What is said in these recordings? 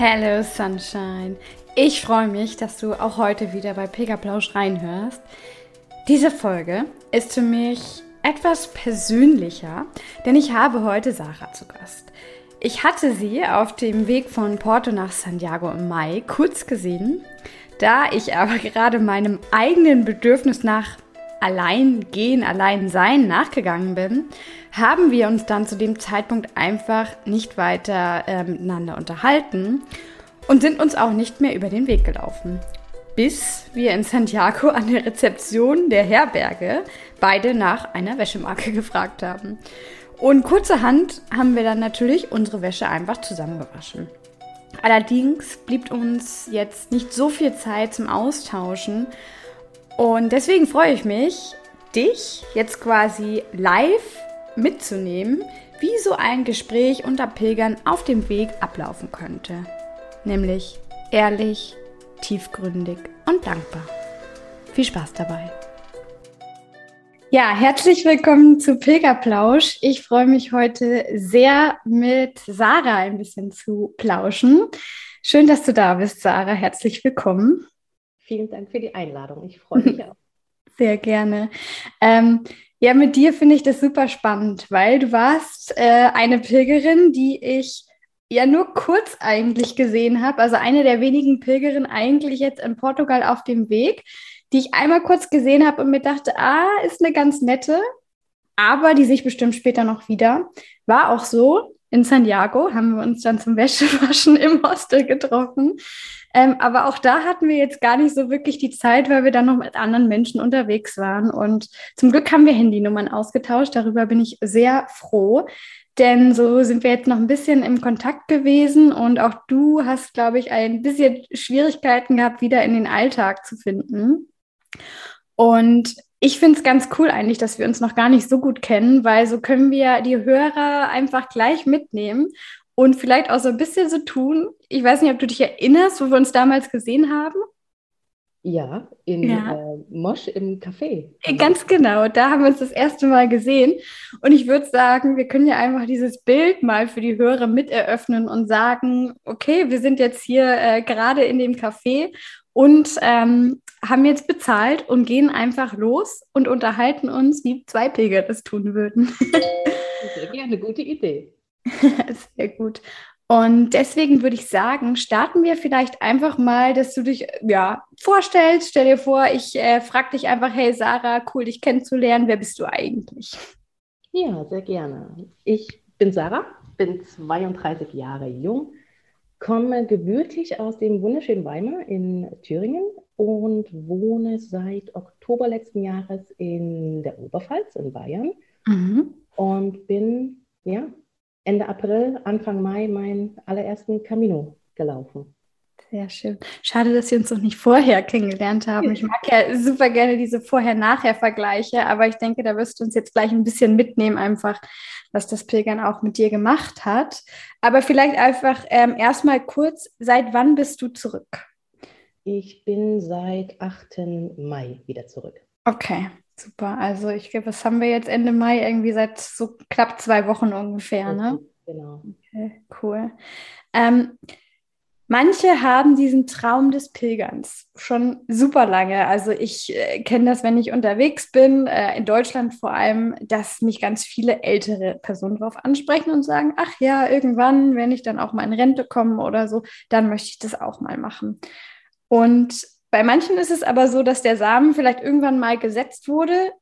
Hello Sunshine. Ich freue mich, dass du auch heute wieder bei Pilgerplausch reinhörst. Diese Folge ist für mich etwas persönlicher, denn ich habe heute Sarah zu Gast. Ich hatte sie auf dem Weg von Porto nach Santiago im Mai kurz gesehen. Da ich aber gerade meinem eigenen Bedürfnis nach allein gehen, allein sein nachgegangen bin, haben wir uns dann zu dem Zeitpunkt einfach nicht weiter äh, miteinander unterhalten und sind uns auch nicht mehr über den Weg gelaufen. Bis wir in Santiago an der Rezeption der Herberge beide nach einer Wäschemarke gefragt haben. Und kurzerhand haben wir dann natürlich unsere Wäsche einfach zusammengewaschen. Allerdings blieb uns jetzt nicht so viel Zeit zum Austauschen und deswegen freue ich mich, dich jetzt quasi live mitzunehmen, wie so ein Gespräch unter Pilgern auf dem Weg ablaufen könnte. Nämlich ehrlich, tiefgründig und dankbar. Viel Spaß dabei. Ja, herzlich willkommen zu Pilgerplausch. Ich freue mich heute sehr mit Sarah ein bisschen zu plauschen. Schön, dass du da bist, Sarah. Herzlich willkommen. Vielen Dank für die Einladung. Ich freue mich auch. Sehr gerne. Ähm, ja, mit dir finde ich das super spannend, weil du warst äh, eine Pilgerin, die ich ja nur kurz eigentlich gesehen habe. Also eine der wenigen Pilgerinnen eigentlich jetzt in Portugal auf dem Weg, die ich einmal kurz gesehen habe und mir dachte, ah, ist eine ganz nette, aber die sich bestimmt später noch wieder. War auch so. In Santiago haben wir uns dann zum Wäschewaschen im Hostel getroffen. Ähm, aber auch da hatten wir jetzt gar nicht so wirklich die Zeit, weil wir dann noch mit anderen Menschen unterwegs waren. Und zum Glück haben wir Handynummern ausgetauscht. Darüber bin ich sehr froh. Denn so sind wir jetzt noch ein bisschen im Kontakt gewesen und auch du hast, glaube ich, ein bisschen Schwierigkeiten gehabt, wieder in den Alltag zu finden. Und ich finde es ganz cool eigentlich, dass wir uns noch gar nicht so gut kennen, weil so können wir die Hörer einfach gleich mitnehmen und vielleicht auch so ein bisschen so tun. Ich weiß nicht, ob du dich erinnerst, wo wir uns damals gesehen haben. Ja, in ja. Äh, Mosch im Café. Ganz genau, da haben wir uns das erste Mal gesehen. Und ich würde sagen, wir können ja einfach dieses Bild mal für die Hörer mit eröffnen und sagen, okay, wir sind jetzt hier äh, gerade in dem Café und ähm, haben jetzt bezahlt und gehen einfach los und unterhalten uns, wie zwei Pilger das tun würden. Sehr gerne, gute Idee. Sehr gut. Und deswegen würde ich sagen, starten wir vielleicht einfach mal, dass du dich ja vorstellst. Stell dir vor, ich äh, frage dich einfach, hey Sarah, cool dich kennenzulernen. Wer bist du eigentlich? Ja, sehr gerne. Ich bin Sarah, bin 32 Jahre jung, komme gebürtig aus dem wunderschönen Weimar in Thüringen und wohne seit Oktober letzten Jahres in der Oberpfalz in Bayern mhm. und bin ja Ende April, Anfang Mai meinen allerersten Camino gelaufen. Sehr schön. Schade, dass wir uns noch nicht vorher kennengelernt haben. Ich mag ja super gerne diese Vorher-Nachher-Vergleiche, aber ich denke, da wirst du uns jetzt gleich ein bisschen mitnehmen, einfach, was das Pilgern auch mit dir gemacht hat. Aber vielleicht einfach ähm, erstmal kurz, seit wann bist du zurück? Ich bin seit 8. Mai wieder zurück. Okay. Super, also ich glaube, was haben wir jetzt Ende Mai? Irgendwie seit so knapp zwei Wochen ungefähr, ne? Genau. Okay, cool. Ähm, manche haben diesen Traum des Pilgerns schon super lange. Also ich äh, kenne das, wenn ich unterwegs bin, äh, in Deutschland vor allem, dass mich ganz viele ältere Personen darauf ansprechen und sagen, ach ja, irgendwann, wenn ich dann auch mal in Rente komme oder so, dann möchte ich das auch mal machen. Und bei manchen ist es aber so, dass der Samen vielleicht irgendwann mal gesetzt wurde,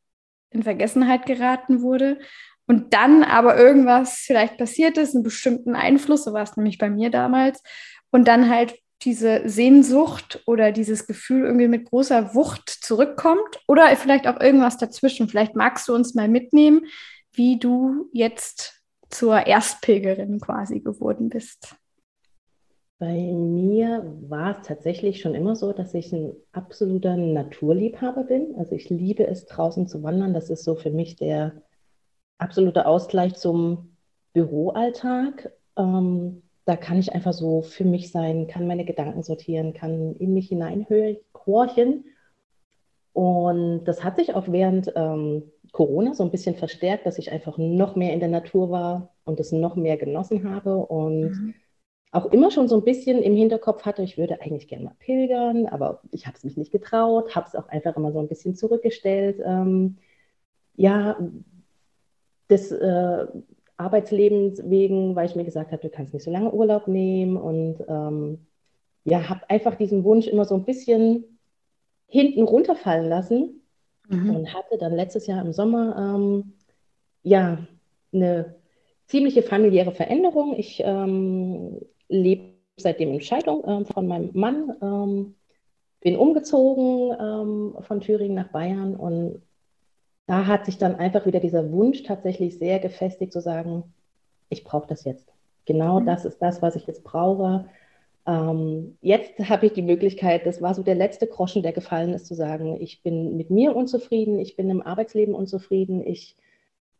in Vergessenheit geraten wurde und dann aber irgendwas vielleicht passiert ist, einen bestimmten Einfluss, so war es nämlich bei mir damals, und dann halt diese Sehnsucht oder dieses Gefühl irgendwie mit großer Wucht zurückkommt oder vielleicht auch irgendwas dazwischen. Vielleicht magst du uns mal mitnehmen, wie du jetzt zur Erstpilgerin quasi geworden bist. Bei mir war es tatsächlich schon immer so, dass ich ein absoluter Naturliebhaber bin. Also ich liebe es, draußen zu wandern. Das ist so für mich der absolute Ausgleich zum Büroalltag. Ähm, da kann ich einfach so für mich sein, kann meine Gedanken sortieren, kann in mich hineinhorchen. Und das hat sich auch während ähm, Corona so ein bisschen verstärkt, dass ich einfach noch mehr in der Natur war und es noch mehr genossen habe. Und mhm auch immer schon so ein bisschen im Hinterkopf hatte, ich würde eigentlich gerne mal pilgern, aber ich habe es mich nicht getraut, habe es auch einfach immer so ein bisschen zurückgestellt. Ähm, ja, des äh, Arbeitslebens wegen, weil ich mir gesagt habe, du kannst nicht so lange Urlaub nehmen und ähm, ja, habe einfach diesen Wunsch immer so ein bisschen hinten runterfallen lassen mhm. und hatte dann letztes Jahr im Sommer ähm, ja eine ziemliche familiäre Veränderung. Ich ähm, lebe seitdem in Scheidung äh, von meinem Mann, ähm, bin umgezogen ähm, von Thüringen nach Bayern und da hat sich dann einfach wieder dieser Wunsch tatsächlich sehr gefestigt zu sagen, ich brauche das jetzt. Genau mhm. das ist das, was ich jetzt brauche. Ähm, jetzt habe ich die Möglichkeit, das war so der letzte Groschen, der gefallen ist, zu sagen, ich bin mit mir unzufrieden, ich bin im Arbeitsleben unzufrieden, ich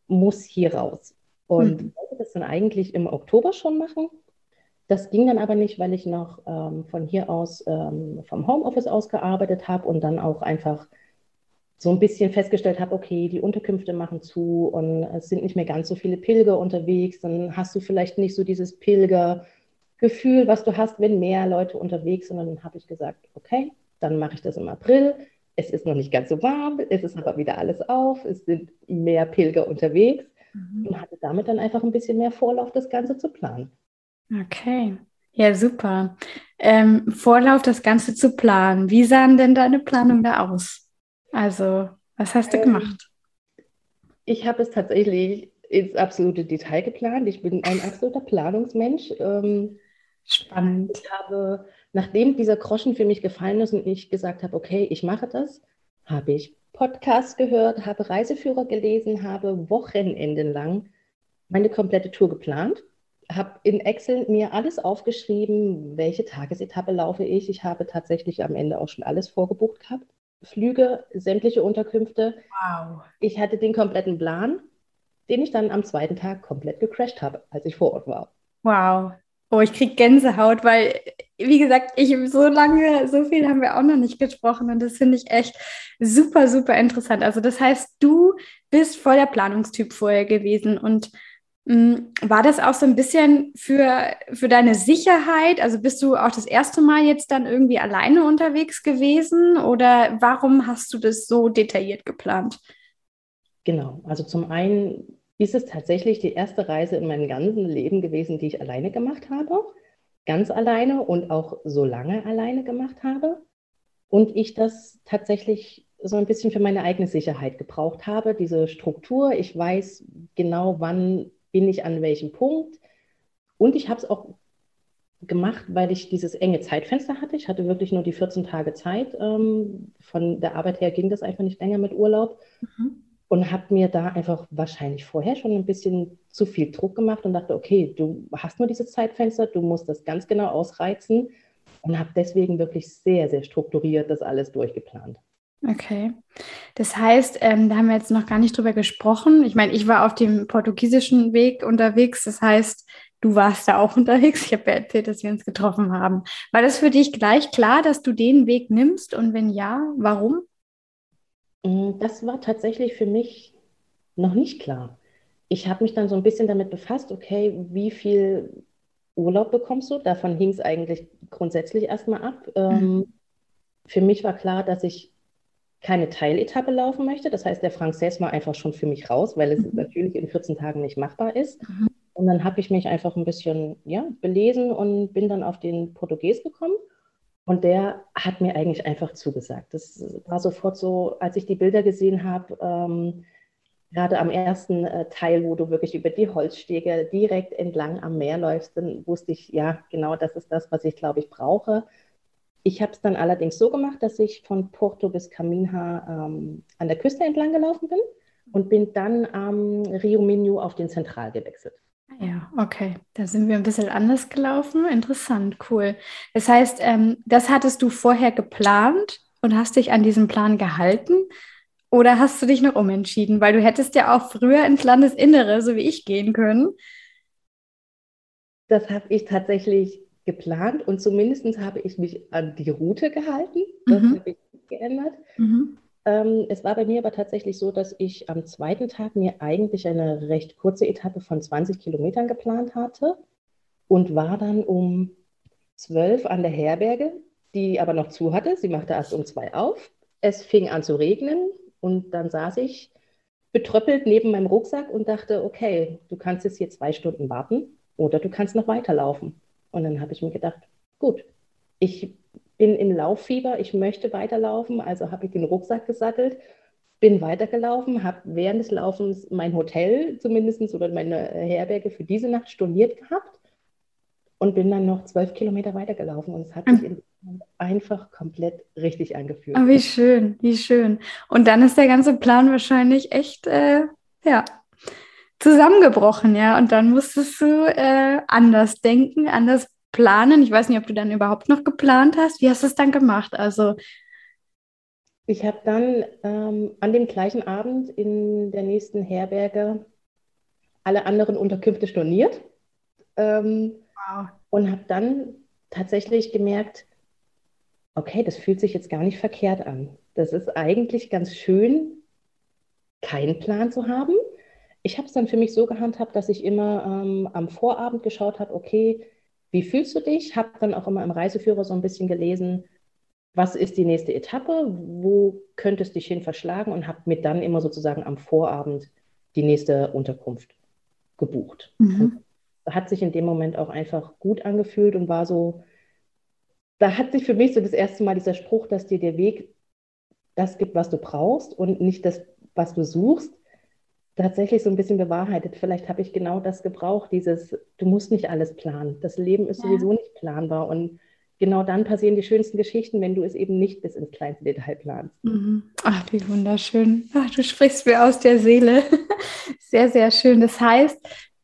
muss hier raus. Und mhm. wollte das dann eigentlich im Oktober schon machen, das ging dann aber nicht, weil ich noch ähm, von hier aus ähm, vom Homeoffice aus gearbeitet habe und dann auch einfach so ein bisschen festgestellt habe, okay, die Unterkünfte machen zu und es sind nicht mehr ganz so viele Pilger unterwegs. Dann hast du vielleicht nicht so dieses Pilgergefühl, was du hast, wenn mehr Leute unterwegs sind. Und dann habe ich gesagt, okay, dann mache ich das im April. Es ist noch nicht ganz so warm, es ist aber wieder alles auf, es sind mehr Pilger unterwegs mhm. und hatte damit dann einfach ein bisschen mehr Vorlauf, das Ganze zu planen. Okay, ja, super. Ähm, Vorlauf, das Ganze zu planen. Wie sahen denn deine Planung da aus? Also, was hast du ähm, gemacht? Ich habe es tatsächlich ins absolute Detail geplant. Ich bin ein absoluter Planungsmensch. Ähm, Spannend. Ich habe, nachdem dieser Groschen für mich gefallen ist und ich gesagt habe, okay, ich mache das, habe ich Podcasts gehört, habe Reiseführer gelesen, habe Wochenenden lang meine komplette Tour geplant habe in Excel mir alles aufgeschrieben, welche Tagesetappe laufe ich. Ich habe tatsächlich am Ende auch schon alles vorgebucht gehabt. Flüge, sämtliche Unterkünfte. Wow. Ich hatte den kompletten Plan, den ich dann am zweiten Tag komplett gecrashed habe, als ich vor Ort war. Wow. Oh, ich kriege Gänsehaut, weil, wie gesagt, ich so lange, so viel haben wir auch noch nicht gesprochen und das finde ich echt super, super interessant. Also das heißt, du bist voll der Planungstyp vorher gewesen und war das auch so ein bisschen für, für deine Sicherheit? Also bist du auch das erste Mal jetzt dann irgendwie alleine unterwegs gewesen oder warum hast du das so detailliert geplant? Genau, also zum einen ist es tatsächlich die erste Reise in meinem ganzen Leben gewesen, die ich alleine gemacht habe. Ganz alleine und auch so lange alleine gemacht habe. Und ich das tatsächlich so ein bisschen für meine eigene Sicherheit gebraucht habe, diese Struktur. Ich weiß genau, wann bin ich an welchem Punkt. Und ich habe es auch gemacht, weil ich dieses enge Zeitfenster hatte. Ich hatte wirklich nur die 14 Tage Zeit. Ähm, von der Arbeit her ging das einfach nicht länger mit Urlaub. Mhm. Und habe mir da einfach wahrscheinlich vorher schon ein bisschen zu viel Druck gemacht und dachte, okay, du hast nur dieses Zeitfenster, du musst das ganz genau ausreizen. Und habe deswegen wirklich sehr, sehr strukturiert das alles durchgeplant. Okay. Das heißt, ähm, da haben wir jetzt noch gar nicht drüber gesprochen. Ich meine, ich war auf dem portugiesischen Weg unterwegs. Das heißt, du warst da auch unterwegs. Ich habe ja erzählt, dass wir uns getroffen haben. War das für dich gleich klar, dass du den Weg nimmst? Und wenn ja, warum? Mm, das war tatsächlich für mich noch nicht klar. Ich habe mich dann so ein bisschen damit befasst, okay, wie viel Urlaub bekommst du? Davon hing es eigentlich grundsätzlich erstmal ab. Ähm, mhm. Für mich war klar, dass ich keine Teiletappe laufen möchte. Das heißt, der Frances war einfach schon für mich raus, weil es mhm. natürlich in 14 Tagen nicht machbar ist. Mhm. Und dann habe ich mich einfach ein bisschen ja, belesen und bin dann auf den Portugies gekommen. Und der hat mir eigentlich einfach zugesagt. Das war sofort so, als ich die Bilder gesehen habe, ähm, gerade am ersten äh, Teil, wo du wirklich über die Holzstege direkt entlang am Meer läufst, dann wusste ich, ja, genau das ist das, was ich, glaube ich, brauche. Ich habe es dann allerdings so gemacht, dass ich von Porto bis Caminha ähm, an der Küste entlang gelaufen bin und bin dann am Rio Minho auf den Zentral gewechselt. Ja, okay. Da sind wir ein bisschen anders gelaufen. Interessant, cool. Das heißt, ähm, das hattest du vorher geplant und hast dich an diesen Plan gehalten? Oder hast du dich noch umentschieden? Weil du hättest ja auch früher ins Landesinnere, so wie ich, gehen können. Das habe ich tatsächlich geplant und zumindest habe ich mich an die Route gehalten. Das mhm. habe ich geändert. Mhm. Ähm, es war bei mir aber tatsächlich so, dass ich am zweiten Tag mir eigentlich eine recht kurze Etappe von 20 Kilometern geplant hatte und war dann um 12 an der Herberge, die aber noch zu hatte. Sie machte erst um zwei auf. Es fing an zu regnen und dann saß ich betröppelt neben meinem Rucksack und dachte, okay, du kannst jetzt hier zwei Stunden warten oder du kannst noch weiterlaufen. Und dann habe ich mir gedacht, gut, ich bin im Lauffieber, ich möchte weiterlaufen, also habe ich den Rucksack gesattelt, bin weitergelaufen, habe während des Laufens mein Hotel zumindest oder meine Herberge für diese Nacht storniert gehabt und bin dann noch zwölf Kilometer weitergelaufen und es hat sich in einfach komplett richtig angefühlt. Oh, wie schön, wie schön. Und dann ist der ganze Plan wahrscheinlich echt, äh, ja, zusammengebrochen, ja. Und dann musstest du äh, anders denken, anders planen. Ich weiß nicht, ob du dann überhaupt noch geplant hast. Wie hast du es dann gemacht? Also ich habe dann ähm, an dem gleichen Abend in der nächsten Herberge alle anderen Unterkünfte storniert ähm, wow. und habe dann tatsächlich gemerkt, okay, das fühlt sich jetzt gar nicht verkehrt an. Das ist eigentlich ganz schön, keinen Plan zu haben. Ich habe es dann für mich so gehandhabt, dass ich immer ähm, am Vorabend geschaut habe, okay, wie fühlst du dich? Habe dann auch immer im Reiseführer so ein bisschen gelesen, was ist die nächste Etappe, wo könntest du dich hin verschlagen und habe mir dann immer sozusagen am Vorabend die nächste Unterkunft gebucht. Mhm. Hat sich in dem Moment auch einfach gut angefühlt und war so, da hat sich für mich so das erste Mal dieser Spruch, dass dir der Weg das gibt, was du brauchst und nicht das, was du suchst, tatsächlich so ein bisschen bewahrheitet. Vielleicht habe ich genau das gebraucht, dieses, du musst nicht alles planen. Das Leben ist ja. sowieso nicht planbar und genau dann passieren die schönsten Geschichten, wenn du es eben nicht bis ins kleinste Detail planst. Mhm. Ach, wie wunderschön. Ach, du sprichst mir aus der Seele. Sehr, sehr schön. Das heißt,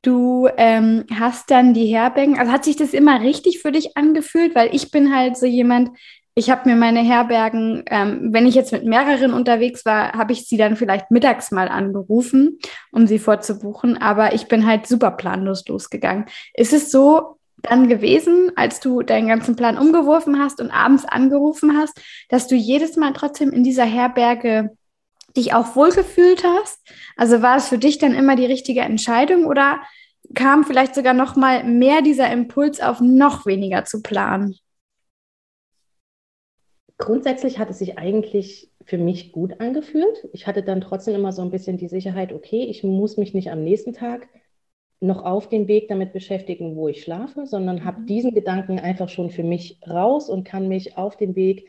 Du ähm, hast dann die Herbergen, also hat sich das immer richtig für dich angefühlt? Weil ich bin halt so jemand, ich habe mir meine Herbergen, ähm, wenn ich jetzt mit mehreren unterwegs war, habe ich sie dann vielleicht mittags mal angerufen, um sie vorzubuchen. Aber ich bin halt super planlos losgegangen. Ist es so dann gewesen, als du deinen ganzen Plan umgeworfen hast und abends angerufen hast, dass du jedes Mal trotzdem in dieser Herberge dich auch wohlgefühlt hast? Also war es für dich dann immer die richtige Entscheidung oder kam vielleicht sogar noch mal mehr dieser Impuls auf noch weniger zu planen? Grundsätzlich hat es sich eigentlich für mich gut angefühlt. Ich hatte dann trotzdem immer so ein bisschen die Sicherheit, okay, ich muss mich nicht am nächsten Tag noch auf den Weg damit beschäftigen, wo ich schlafe, sondern habe mhm. diesen Gedanken einfach schon für mich raus und kann mich auf den Weg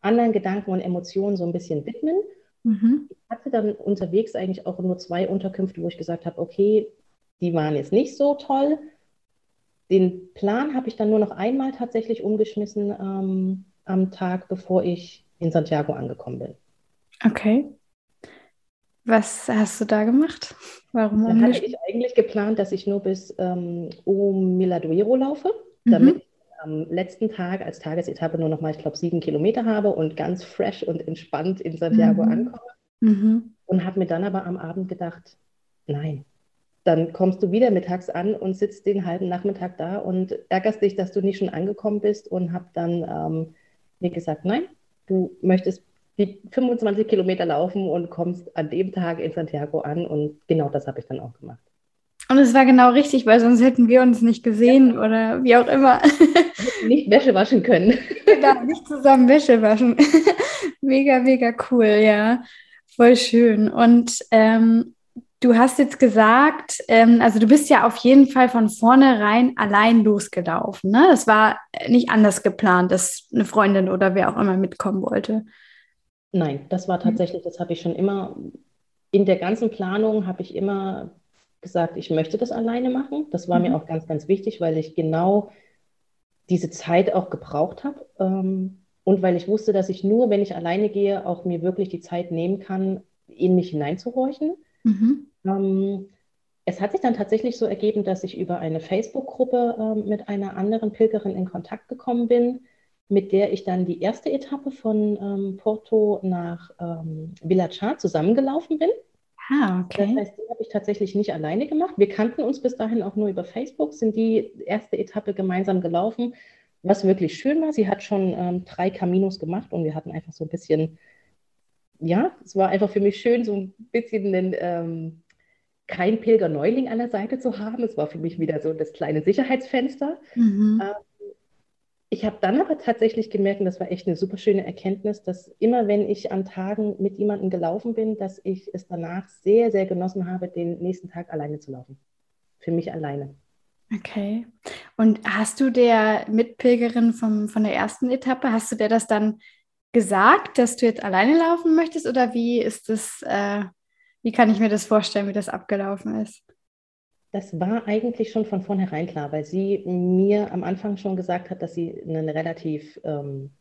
anderen Gedanken und Emotionen so ein bisschen widmen Mhm. Ich hatte dann unterwegs eigentlich auch nur zwei Unterkünfte, wo ich gesagt habe, okay, die waren jetzt nicht so toll. Den Plan habe ich dann nur noch einmal tatsächlich umgeschmissen ähm, am Tag, bevor ich in Santiago angekommen bin. Okay. Was hast du da gemacht? Warum Dann hatte ich eigentlich geplant, dass ich nur bis ähm, um Miladuero laufe, mhm. damit am letzten Tag als Tagesetappe nur noch mal, ich glaube, sieben Kilometer habe und ganz fresh und entspannt in Santiago mhm. ankomme. Mhm. Und habe mir dann aber am Abend gedacht, nein, dann kommst du wieder mittags an und sitzt den halben Nachmittag da und ärgerst dich, dass du nicht schon angekommen bist und habe dann ähm, mir gesagt, nein, du möchtest die 25 Kilometer laufen und kommst an dem Tag in Santiago an und genau das habe ich dann auch gemacht. Und es war genau richtig, weil sonst hätten wir uns nicht gesehen ja. oder wie auch immer. Nicht Wäsche waschen können. Genau, nicht zusammen Wäsche waschen. mega, mega cool, ja. Voll schön. Und ähm, du hast jetzt gesagt, ähm, also du bist ja auf jeden Fall von vornherein allein losgelaufen. Ne? Das war nicht anders geplant, dass eine Freundin oder wer auch immer mitkommen wollte. Nein, das war tatsächlich, das habe ich schon immer, in der ganzen Planung habe ich immer gesagt, ich möchte das alleine machen. Das war mhm. mir auch ganz, ganz wichtig, weil ich genau diese Zeit auch gebraucht habe. Ähm, und weil ich wusste, dass ich nur, wenn ich alleine gehe, auch mir wirklich die Zeit nehmen kann, in mich hineinzuhorchen. Mhm. Ähm, es hat sich dann tatsächlich so ergeben, dass ich über eine Facebook-Gruppe äh, mit einer anderen Pilgerin in Kontakt gekommen bin, mit der ich dann die erste Etappe von ähm, Porto nach ähm, Villachar zusammengelaufen bin. Ah, okay. Das heißt, die habe ich tatsächlich nicht alleine gemacht. Wir kannten uns bis dahin auch nur über Facebook, sind die erste Etappe gemeinsam gelaufen, was wirklich schön war. Sie hat schon ähm, drei Caminos gemacht und wir hatten einfach so ein bisschen, ja, es war einfach für mich schön, so ein bisschen einen, ähm, kein Pilger-Neuling an der Seite zu haben. Es war für mich wieder so das kleine Sicherheitsfenster. Mhm. Ähm, ich habe dann aber tatsächlich gemerkt, und das war echt eine super schöne Erkenntnis, dass immer wenn ich an Tagen mit jemandem gelaufen bin, dass ich es danach sehr, sehr genossen habe, den nächsten Tag alleine zu laufen. Für mich alleine. Okay. Und hast du der Mitpilgerin vom, von der ersten Etappe, hast du der das dann gesagt, dass du jetzt alleine laufen möchtest? Oder wie ist das, äh, wie kann ich mir das vorstellen, wie das abgelaufen ist? Das war eigentlich schon von vornherein klar, weil sie mir am Anfang schon gesagt hat, dass sie ein relativ ähm,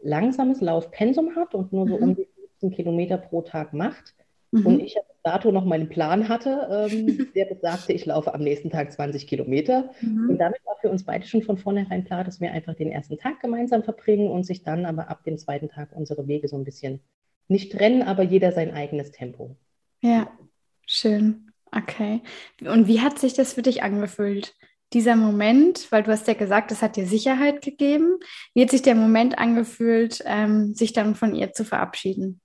langsames Laufpensum hat und nur so mhm. um die 15 Kilometer pro Tag macht. Mhm. Und ich bis dato noch meinen Plan hatte, ähm, der besagte, ich laufe am nächsten Tag 20 Kilometer. Mhm. Und damit war für uns beide schon von vornherein klar, dass wir einfach den ersten Tag gemeinsam verbringen und sich dann aber ab dem zweiten Tag unsere Wege so ein bisschen nicht trennen, aber jeder sein eigenes Tempo. Ja, schön. Okay. Und wie hat sich das für dich angefühlt? Dieser Moment, weil du hast ja gesagt, es hat dir Sicherheit gegeben. Wie hat sich der Moment angefühlt, ähm, sich dann von ihr zu verabschieden?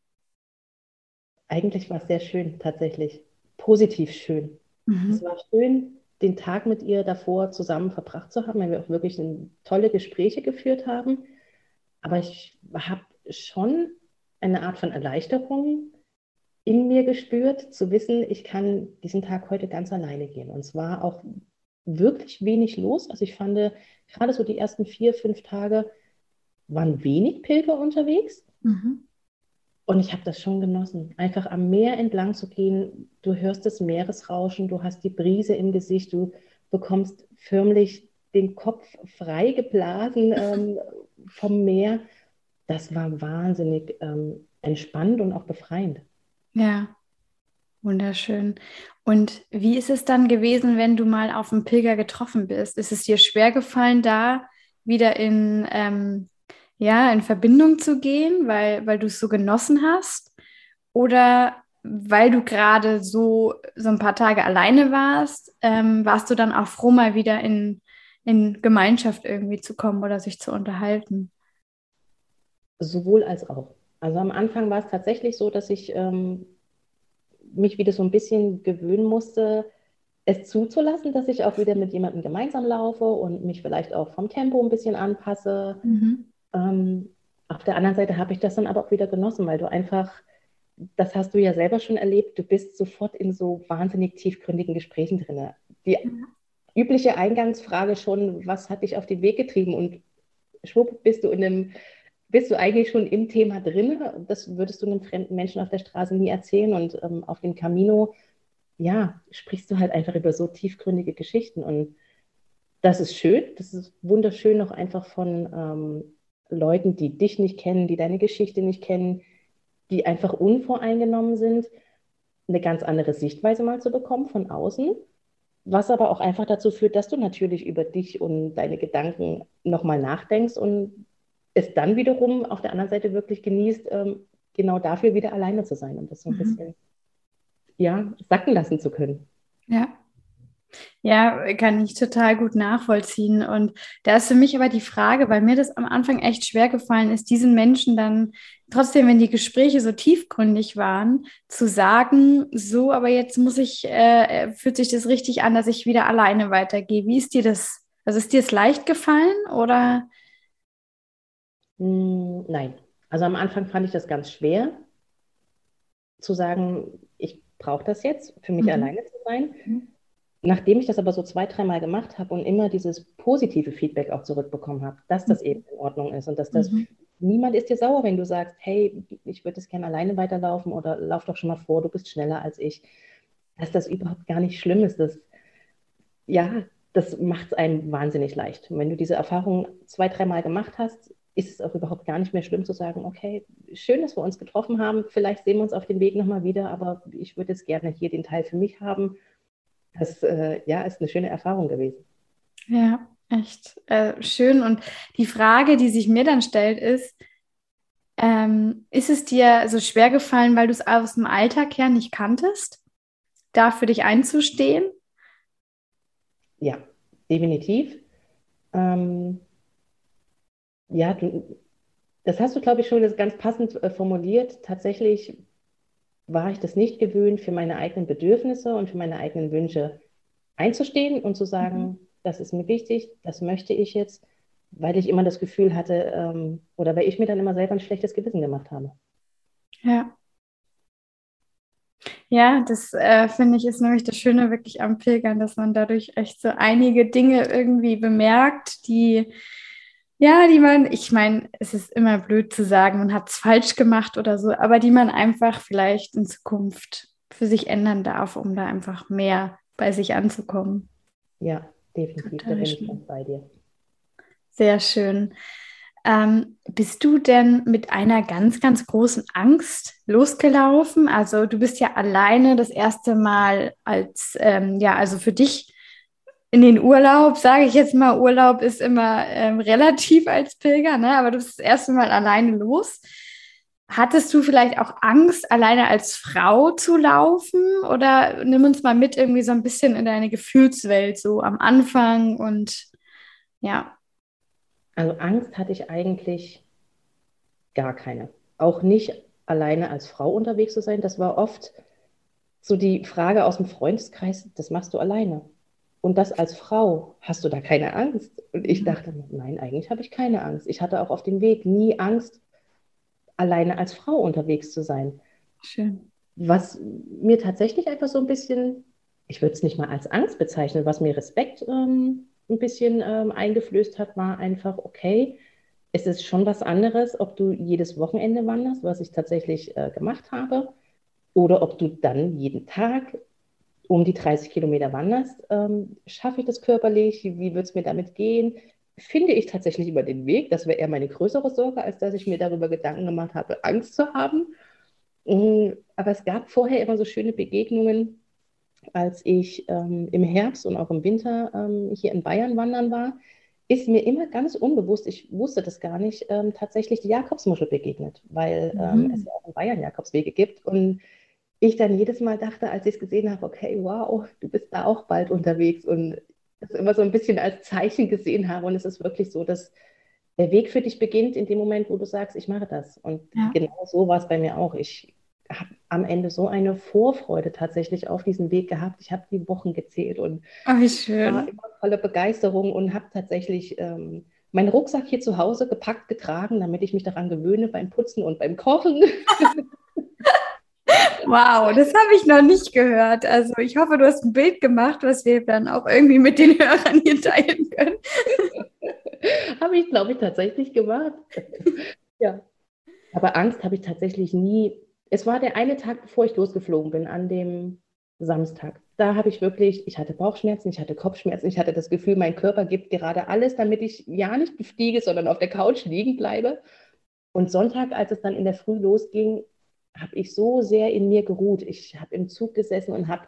Eigentlich war es sehr schön, tatsächlich. Positiv schön. Mhm. Es war schön, den Tag mit ihr davor zusammen verbracht zu haben, weil wir auch wirklich tolle Gespräche geführt haben. Aber ich habe schon eine Art von Erleichterung in mir gespürt, zu wissen, ich kann diesen Tag heute ganz alleine gehen. Und zwar auch wirklich wenig los. Also ich fand gerade so die ersten vier, fünf Tage waren wenig Pilger unterwegs. Mhm. Und ich habe das schon genossen, einfach am Meer entlang zu gehen. Du hörst das Meeresrauschen, du hast die Brise im Gesicht, du bekommst förmlich den Kopf frei geblasen ähm, vom Meer. Das war wahnsinnig ähm, entspannend und auch befreiend. Ja, wunderschön. Und wie ist es dann gewesen, wenn du mal auf dem Pilger getroffen bist? Ist es dir schwer gefallen, da wieder in, ähm, ja, in Verbindung zu gehen, weil, weil du es so genossen hast? Oder weil du gerade so, so ein paar Tage alleine warst, ähm, warst du dann auch froh, mal wieder in, in Gemeinschaft irgendwie zu kommen oder sich zu unterhalten? Sowohl als auch. Also am Anfang war es tatsächlich so, dass ich ähm, mich wieder so ein bisschen gewöhnen musste, es zuzulassen, dass ich auch wieder mit jemandem gemeinsam laufe und mich vielleicht auch vom Tempo ein bisschen anpasse. Mhm. Ähm, auf der anderen Seite habe ich das dann aber auch wieder genossen, weil du einfach, das hast du ja selber schon erlebt, du bist sofort in so wahnsinnig tiefgründigen Gesprächen drin. Die mhm. übliche Eingangsfrage schon, was hat dich auf den Weg getrieben und schwupp bist du in einem bist du eigentlich schon im Thema drin. Das würdest du einem fremden Menschen auf der Straße nie erzählen. Und ähm, auf dem Camino, ja, sprichst du halt einfach über so tiefgründige Geschichten. Und das ist schön. Das ist wunderschön, noch einfach von ähm, Leuten, die dich nicht kennen, die deine Geschichte nicht kennen, die einfach unvoreingenommen sind, eine ganz andere Sichtweise mal zu bekommen von außen. Was aber auch einfach dazu führt, dass du natürlich über dich und deine Gedanken nochmal nachdenkst und es dann wiederum auf der anderen Seite wirklich genießt, ähm, genau dafür wieder alleine zu sein und das so ein mhm. bisschen ja, sacken lassen zu können. Ja. Ja, kann ich total gut nachvollziehen. Und da ist für mich aber die Frage, weil mir das am Anfang echt schwer gefallen ist, diesen Menschen dann trotzdem, wenn die Gespräche so tiefgründig waren, zu sagen, so, aber jetzt muss ich, äh, fühlt sich das richtig an, dass ich wieder alleine weitergehe. Wie ist dir das? Also ist dir es leicht gefallen oder? Hm, nein. Also am Anfang fand ich das ganz schwer, zu sagen, ich brauche das jetzt, für mich mhm. alleine zu sein. Mhm. Nachdem ich das aber so zwei, dreimal gemacht habe und immer dieses positive Feedback auch zurückbekommen habe, dass das mhm. eben in Ordnung ist und dass das mhm. niemand ist dir sauer, wenn du sagst, hey, ich würde es gerne alleine weiterlaufen oder lauf doch schon mal vor, du bist schneller als ich, dass das überhaupt gar nicht schlimm ist. Das, ja, das macht es einem wahnsinnig leicht. Und wenn du diese Erfahrung zwei, dreimal gemacht hast, ist es auch überhaupt gar nicht mehr schlimm zu sagen, okay, schön, dass wir uns getroffen haben, vielleicht sehen wir uns auf dem Weg nochmal wieder, aber ich würde jetzt gerne hier den Teil für mich haben. das äh, ja, ist eine schöne Erfahrung gewesen. Ja, echt äh, schön. Und die Frage, die sich mir dann stellt, ist, ähm, ist es dir so schwer gefallen, weil du es aus dem Alltag her nicht kanntest, da für dich einzustehen? Ja, definitiv. Ähm, ja, du, das hast du, glaube ich, schon ganz passend äh, formuliert. Tatsächlich war ich das nicht gewöhnt, für meine eigenen Bedürfnisse und für meine eigenen Wünsche einzustehen und zu sagen, mhm. das ist mir wichtig, das möchte ich jetzt, weil ich immer das Gefühl hatte ähm, oder weil ich mir dann immer selber ein schlechtes Gewissen gemacht habe. Ja. Ja, das äh, finde ich ist nämlich das Schöne wirklich am Pilgern, dass man dadurch echt so einige Dinge irgendwie bemerkt, die ja, die man, ich meine, es ist immer blöd zu sagen, man hat es falsch gemacht oder so, aber die man einfach vielleicht in Zukunft für sich ändern darf, um da einfach mehr bei sich anzukommen. Ja, definitiv, da bin ich ganz bei dir. Sehr schön. Ähm, bist du denn mit einer ganz, ganz großen Angst losgelaufen? Also du bist ja alleine das erste Mal als, ähm, ja, also für dich in den Urlaub, sage ich jetzt mal, Urlaub ist immer ähm, relativ als Pilger, ne? aber du bist das erste Mal alleine los. Hattest du vielleicht auch Angst, alleine als Frau zu laufen? Oder nimm uns mal mit irgendwie so ein bisschen in deine Gefühlswelt, so am Anfang und ja. Also Angst hatte ich eigentlich gar keine. Auch nicht alleine als Frau unterwegs zu sein. Das war oft so die Frage aus dem Freundeskreis, das machst du alleine. Und das als Frau, hast du da keine Angst? Und ich dachte, nein, eigentlich habe ich keine Angst. Ich hatte auch auf dem Weg nie Angst, alleine als Frau unterwegs zu sein. Schön. Was mir tatsächlich einfach so ein bisschen, ich würde es nicht mal als Angst bezeichnen, was mir Respekt ähm, ein bisschen ähm, eingeflößt hat, war einfach, okay, es ist schon was anderes, ob du jedes Wochenende wanderst, was ich tatsächlich äh, gemacht habe, oder ob du dann jeden Tag um die 30 Kilometer wanderst, ähm, schaffe ich das körperlich? Wie wird es mir damit gehen? Finde ich tatsächlich über den Weg? Das wäre eher meine größere Sorge, als dass ich mir darüber Gedanken gemacht habe, Angst zu haben. Mm, aber es gab vorher immer so schöne Begegnungen, als ich ähm, im Herbst und auch im Winter ähm, hier in Bayern wandern war, ist mir immer ganz unbewusst, ich wusste das gar nicht, ähm, tatsächlich die Jakobsmuschel begegnet, weil ähm, mhm. es ja auch in Bayern Jakobswege gibt. Und ich dann jedes Mal dachte, als ich es gesehen habe, okay, wow, du bist da auch bald unterwegs und das immer so ein bisschen als Zeichen gesehen habe. Und es ist wirklich so, dass der Weg für dich beginnt in dem Moment, wo du sagst, ich mache das. Und ja. genau so war es bei mir auch. Ich habe am Ende so eine Vorfreude tatsächlich auf diesen Weg gehabt. Ich habe die Wochen gezählt und oh, war immer voller Begeisterung und habe tatsächlich ähm, meinen Rucksack hier zu Hause gepackt, getragen, damit ich mich daran gewöhne beim Putzen und beim Kochen. Wow, das habe ich noch nicht gehört. Also ich hoffe, du hast ein Bild gemacht, was wir dann auch irgendwie mit den Hörern hier teilen können. habe ich, glaube ich, tatsächlich gemacht. ja. Aber Angst habe ich tatsächlich nie. Es war der eine Tag, bevor ich losgeflogen bin, an dem Samstag. Da habe ich wirklich, ich hatte Bauchschmerzen, ich hatte Kopfschmerzen, ich hatte das Gefühl, mein Körper gibt gerade alles, damit ich ja nicht befliege, sondern auf der Couch liegen bleibe. Und Sonntag, als es dann in der Früh losging, habe ich so sehr in mir geruht. Ich habe im Zug gesessen und habe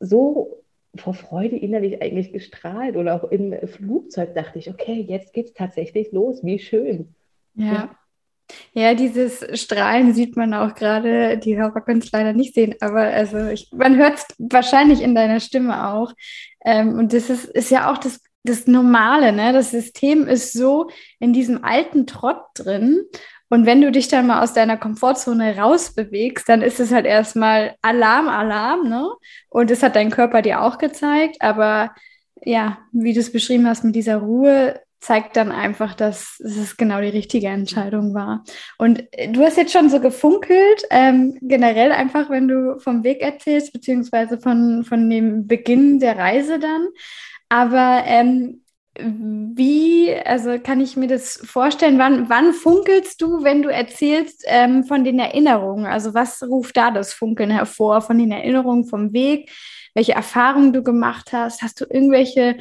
so vor Freude innerlich eigentlich gestrahlt. Oder auch im Flugzeug dachte ich, okay, jetzt geht es tatsächlich los. Wie schön. Ja. ja. Ja, dieses Strahlen sieht man auch gerade, die Hörer können es leider nicht sehen, aber also ich, man hört es wahrscheinlich in deiner Stimme auch. Ähm, und das ist, ist ja auch das, das Normale, ne? Das System ist so in diesem alten Trott drin. Und wenn du dich dann mal aus deiner Komfortzone rausbewegst, dann ist es halt erstmal Alarm, Alarm, ne? Und das hat dein Körper dir auch gezeigt. Aber ja, wie du es beschrieben hast mit dieser Ruhe, zeigt dann einfach, dass es genau die richtige Entscheidung war. Und du hast jetzt schon so gefunkelt, ähm, generell einfach, wenn du vom Weg erzählst, beziehungsweise von, von dem Beginn der Reise dann. Aber ähm, wie, also kann ich mir das vorstellen, wann, wann funkelst du, wenn du erzählst ähm, von den Erinnerungen? Also was ruft da das Funkeln hervor von den Erinnerungen vom Weg? Welche Erfahrungen du gemacht hast? Hast du irgendwelche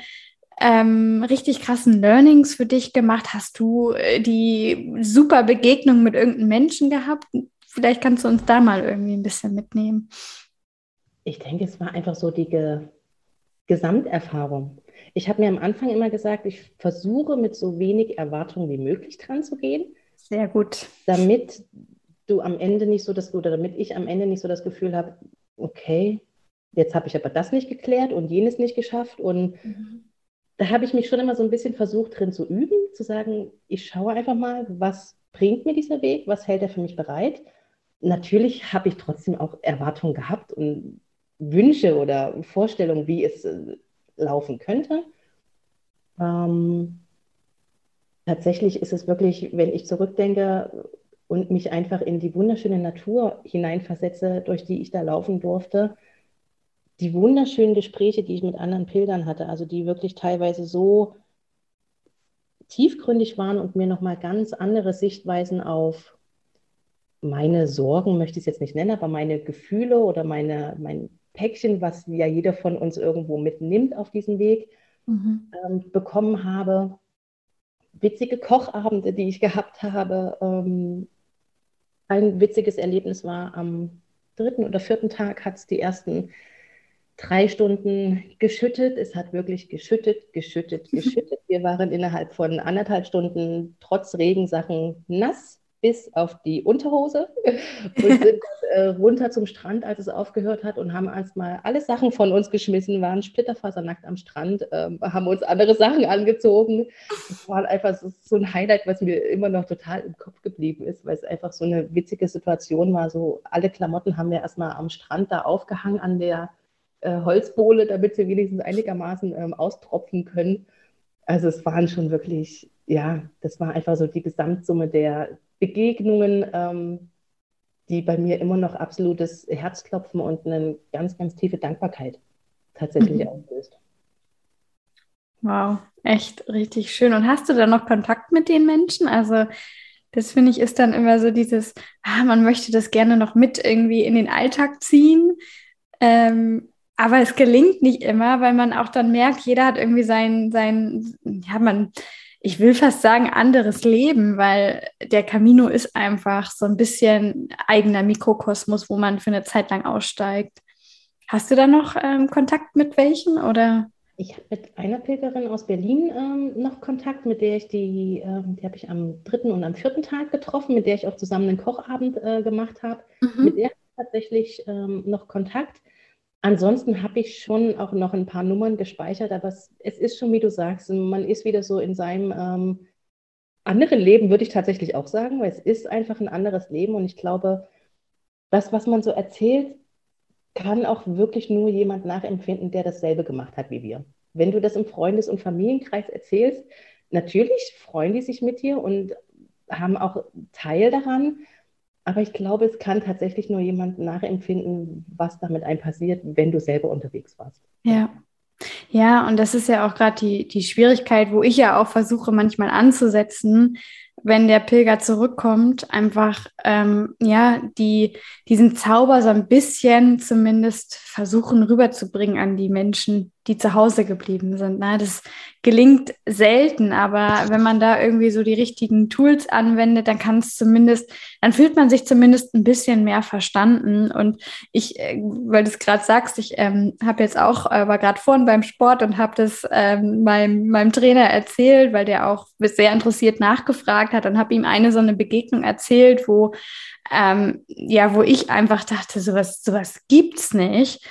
ähm, richtig krassen Learnings für dich gemacht? Hast du äh, die super Begegnung mit irgendeinem Menschen gehabt? Vielleicht kannst du uns da mal irgendwie ein bisschen mitnehmen. Ich denke, es war einfach so die Ge Gesamterfahrung. Ich habe mir am Anfang immer gesagt, ich versuche mit so wenig Erwartung wie möglich dran zu gehen. Sehr gut. Damit du am Ende nicht so das, oder damit ich am Ende nicht so das Gefühl habe, okay, jetzt habe ich aber das nicht geklärt und jenes nicht geschafft. Und mhm. da habe ich mich schon immer so ein bisschen versucht, drin zu üben, zu sagen, ich schaue einfach mal, was bringt mir dieser Weg, was hält er für mich bereit. Natürlich habe ich trotzdem auch Erwartungen gehabt und Wünsche oder Vorstellungen, wie es äh, laufen könnte. Ähm, tatsächlich ist es wirklich, wenn ich zurückdenke und mich einfach in die wunderschöne Natur hineinversetze, durch die ich da laufen durfte, die wunderschönen Gespräche, die ich mit anderen Pilgern hatte, also die wirklich teilweise so tiefgründig waren und mir nochmal ganz andere Sichtweisen auf meine Sorgen, möchte ich es jetzt nicht nennen, aber meine Gefühle oder meine, mein Päckchen, was ja jeder von uns irgendwo mitnimmt auf diesem Weg, mhm. ähm, bekommen habe. Witzige Kochabende, die ich gehabt habe. Ähm, ein witziges Erlebnis war am dritten oder vierten Tag hat es die ersten drei Stunden geschüttet. Es hat wirklich geschüttet, geschüttet, geschüttet. Wir waren innerhalb von anderthalb Stunden trotz Regensachen nass bis auf die Unterhose und sind äh, runter zum Strand, als es aufgehört hat und haben erstmal alle Sachen von uns geschmissen, waren splitterfasernackt am Strand, äh, haben uns andere Sachen angezogen. Es war einfach so, so, ein Highlight, was mir immer noch total im Kopf geblieben ist, weil es einfach so eine witzige Situation war. So alle Klamotten haben wir erstmal am Strand da aufgehangen an der äh, Holzbohle, damit sie wenigstens einigermaßen ähm, austropfen können. Also es waren schon wirklich, ja, das war einfach so die Gesamtsumme der Begegnungen, ähm, die bei mir immer noch absolutes Herzklopfen und eine ganz, ganz tiefe Dankbarkeit tatsächlich mhm. auslöst. Wow, echt richtig schön. Und hast du da noch Kontakt mit den Menschen? Also das finde ich ist dann immer so dieses, ah, man möchte das gerne noch mit irgendwie in den Alltag ziehen. Ähm, aber es gelingt nicht immer, weil man auch dann merkt, jeder hat irgendwie sein, sein, ja, man, ich will fast sagen, anderes Leben, weil der Camino ist einfach so ein bisschen eigener Mikrokosmos, wo man für eine Zeit lang aussteigt. Hast du da noch ähm, Kontakt mit welchen oder? Ich habe mit einer Pilgerin aus Berlin ähm, noch Kontakt, mit der ich die, ähm, die habe ich am dritten und am vierten Tag getroffen, mit der ich auch zusammen einen Kochabend äh, gemacht habe. Mhm. Mit der habe ich tatsächlich ähm, noch Kontakt. Ansonsten habe ich schon auch noch ein paar Nummern gespeichert, aber es, es, ist schon, wie du sagst, man ist wieder so in seinem ähm, anderen Leben, würde ich tatsächlich auch sagen, weil es ist einfach ein anderes Leben und ich glaube, das, was man so erzählt, kann auch wirklich nur jemand nachempfinden, der dasselbe gemacht hat wie wir. Wenn du das im Freundes- und Familienkreis erzählst, natürlich freuen die sich mit dir und haben auch Teil daran, aber ich glaube, es kann tatsächlich nur jemand nachempfinden, was damit einem passiert, wenn du selber unterwegs warst. Ja. Ja, und das ist ja auch gerade die, die Schwierigkeit, wo ich ja auch versuche, manchmal anzusetzen, wenn der Pilger zurückkommt, einfach ähm, ja die diesen Zauber so ein bisschen zumindest versuchen rüberzubringen an die Menschen, die zu Hause geblieben sind. Na, das gelingt selten, aber wenn man da irgendwie so die richtigen Tools anwendet, dann kann es zumindest, dann fühlt man sich zumindest ein bisschen mehr verstanden. Und ich, äh, weil du es gerade sagst, ich ähm, habe jetzt auch, äh, war gerade vorhin beim Sport und habe das ähm, meinem, meinem Trainer erzählt, weil der auch sehr interessiert nachgefragt hat und habe ihm eine so eine Begegnung erzählt, wo ähm, ja, wo ich einfach dachte, sowas, sowas gibt's nicht.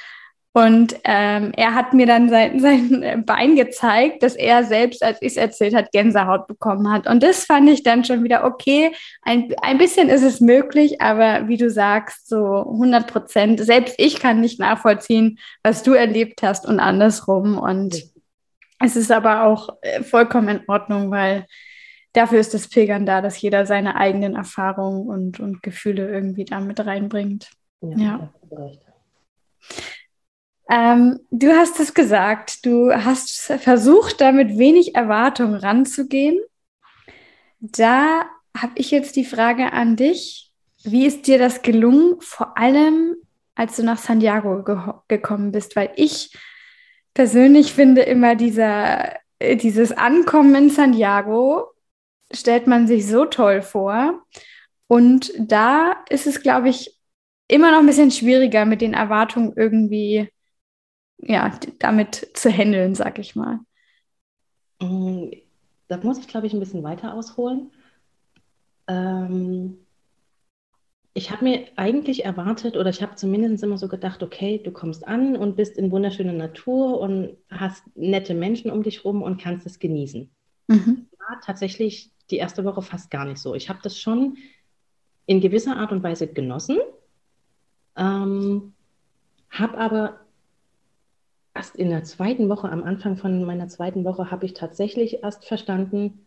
Und ähm, er hat mir dann sein, sein Bein gezeigt, dass er selbst, als ich es erzählt hat, Gänsehaut bekommen hat. Und das fand ich dann schon wieder okay. Ein, ein bisschen ist es möglich, aber wie du sagst, so 100 Prozent. Selbst ich kann nicht nachvollziehen, was du erlebt hast und andersrum. Und es ist aber auch äh, vollkommen in Ordnung, weil dafür ist das Pilgern da, dass jeder seine eigenen Erfahrungen und, und Gefühle irgendwie damit reinbringt. Ja. ja. Ähm, du hast es gesagt, du hast versucht, da mit wenig Erwartung ranzugehen. Da habe ich jetzt die Frage an dich. Wie ist dir das gelungen, vor allem als du nach Santiago ge gekommen bist? Weil ich persönlich finde immer dieser, äh, dieses Ankommen in Santiago stellt man sich so toll vor. Und da ist es, glaube ich, immer noch ein bisschen schwieriger mit den Erwartungen irgendwie, ja, damit zu handeln, sag ich mal. Mm, da muss ich, glaube ich, ein bisschen weiter ausholen. Ähm, ich habe mir eigentlich erwartet oder ich habe zumindest immer so gedacht, okay, du kommst an und bist in wunderschöner Natur und hast nette Menschen um dich rum und kannst es genießen. Mhm. Das war tatsächlich die erste Woche fast gar nicht so. Ich habe das schon in gewisser Art und Weise genossen, ähm, habe aber erst in der zweiten Woche, am Anfang von meiner zweiten Woche, habe ich tatsächlich erst verstanden,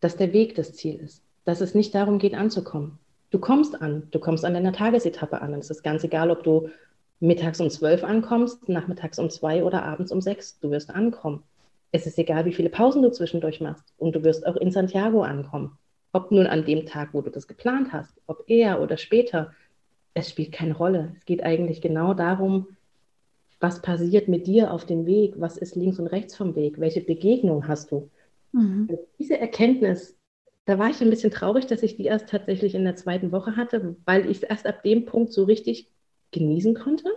dass der Weg das Ziel ist, dass es nicht darum geht, anzukommen Du kommst an, du kommst an deiner Tagesetappe an. es ist ganz egal, ob du mittags um zwölf ankommst, nachmittags um zwei oder abends um sechs. Du wirst ankommen. Es ist egal, wie viele Pausen du zwischendurch machst. Und du wirst auch in Santiago ankommen. Ob nun an dem Tag, wo du das geplant hast, ob eher oder später, es spielt keine Rolle. Es geht eigentlich genau darum, was passiert mit dir auf dem Weg, was ist links und rechts vom Weg, welche Begegnung hast du. Mhm. Diese Erkenntnis da war ich ein bisschen traurig, dass ich die erst tatsächlich in der zweiten Woche hatte, weil ich es erst ab dem Punkt so richtig genießen konnte.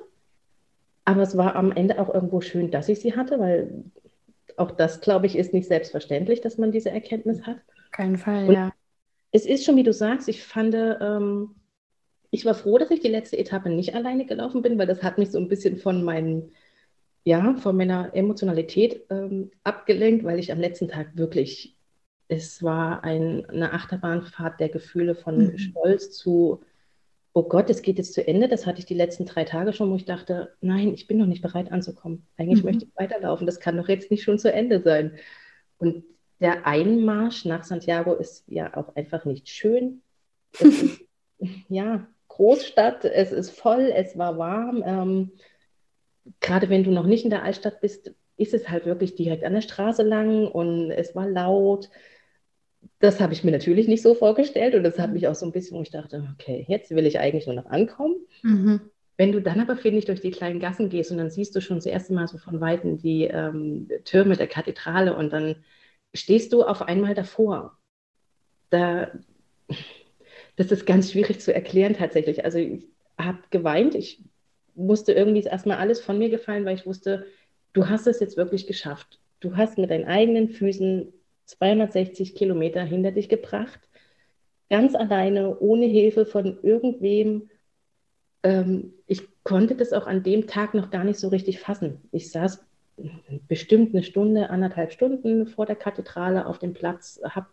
Aber es war am Ende auch irgendwo schön, dass ich sie hatte, weil auch das, glaube ich, ist nicht selbstverständlich, dass man diese Erkenntnis hat. Kein Fall, Und ja. Es ist schon, wie du sagst, ich fand, ähm, ich war froh, dass ich die letzte Etappe nicht alleine gelaufen bin, weil das hat mich so ein bisschen von meinen, ja, von meiner Emotionalität ähm, abgelenkt, weil ich am letzten Tag wirklich es war ein, eine Achterbahnfahrt der Gefühle von mhm. Stolz zu, oh Gott, es geht jetzt zu Ende. Das hatte ich die letzten drei Tage schon, wo ich dachte, nein, ich bin noch nicht bereit anzukommen. Eigentlich mhm. möchte ich weiterlaufen. Das kann doch jetzt nicht schon zu Ende sein. Und der Einmarsch nach Santiago ist ja auch einfach nicht schön. Ist, ja, Großstadt, es ist voll, es war warm. Ähm, gerade wenn du noch nicht in der Altstadt bist, ist es halt wirklich direkt an der Straße lang und es war laut das habe ich mir natürlich nicht so vorgestellt und das hat mich auch so ein bisschen, wo ich dachte, okay, jetzt will ich eigentlich nur noch ankommen. Mhm. Wenn du dann aber, finde ich, durch die kleinen Gassen gehst und dann siehst du schon das erste Mal so von Weitem die ähm, Türme der Kathedrale und dann stehst du auf einmal davor. Da, das ist ganz schwierig zu erklären tatsächlich. Also ich habe geweint, ich musste irgendwie erstmal alles von mir gefallen, weil ich wusste, du hast es jetzt wirklich geschafft. Du hast mit deinen eigenen Füßen 260 Kilometer hinter dich gebracht, ganz alleine, ohne Hilfe von irgendwem. Ähm, ich konnte das auch an dem Tag noch gar nicht so richtig fassen. Ich saß bestimmt eine Stunde, anderthalb Stunden vor der Kathedrale auf dem Platz, habe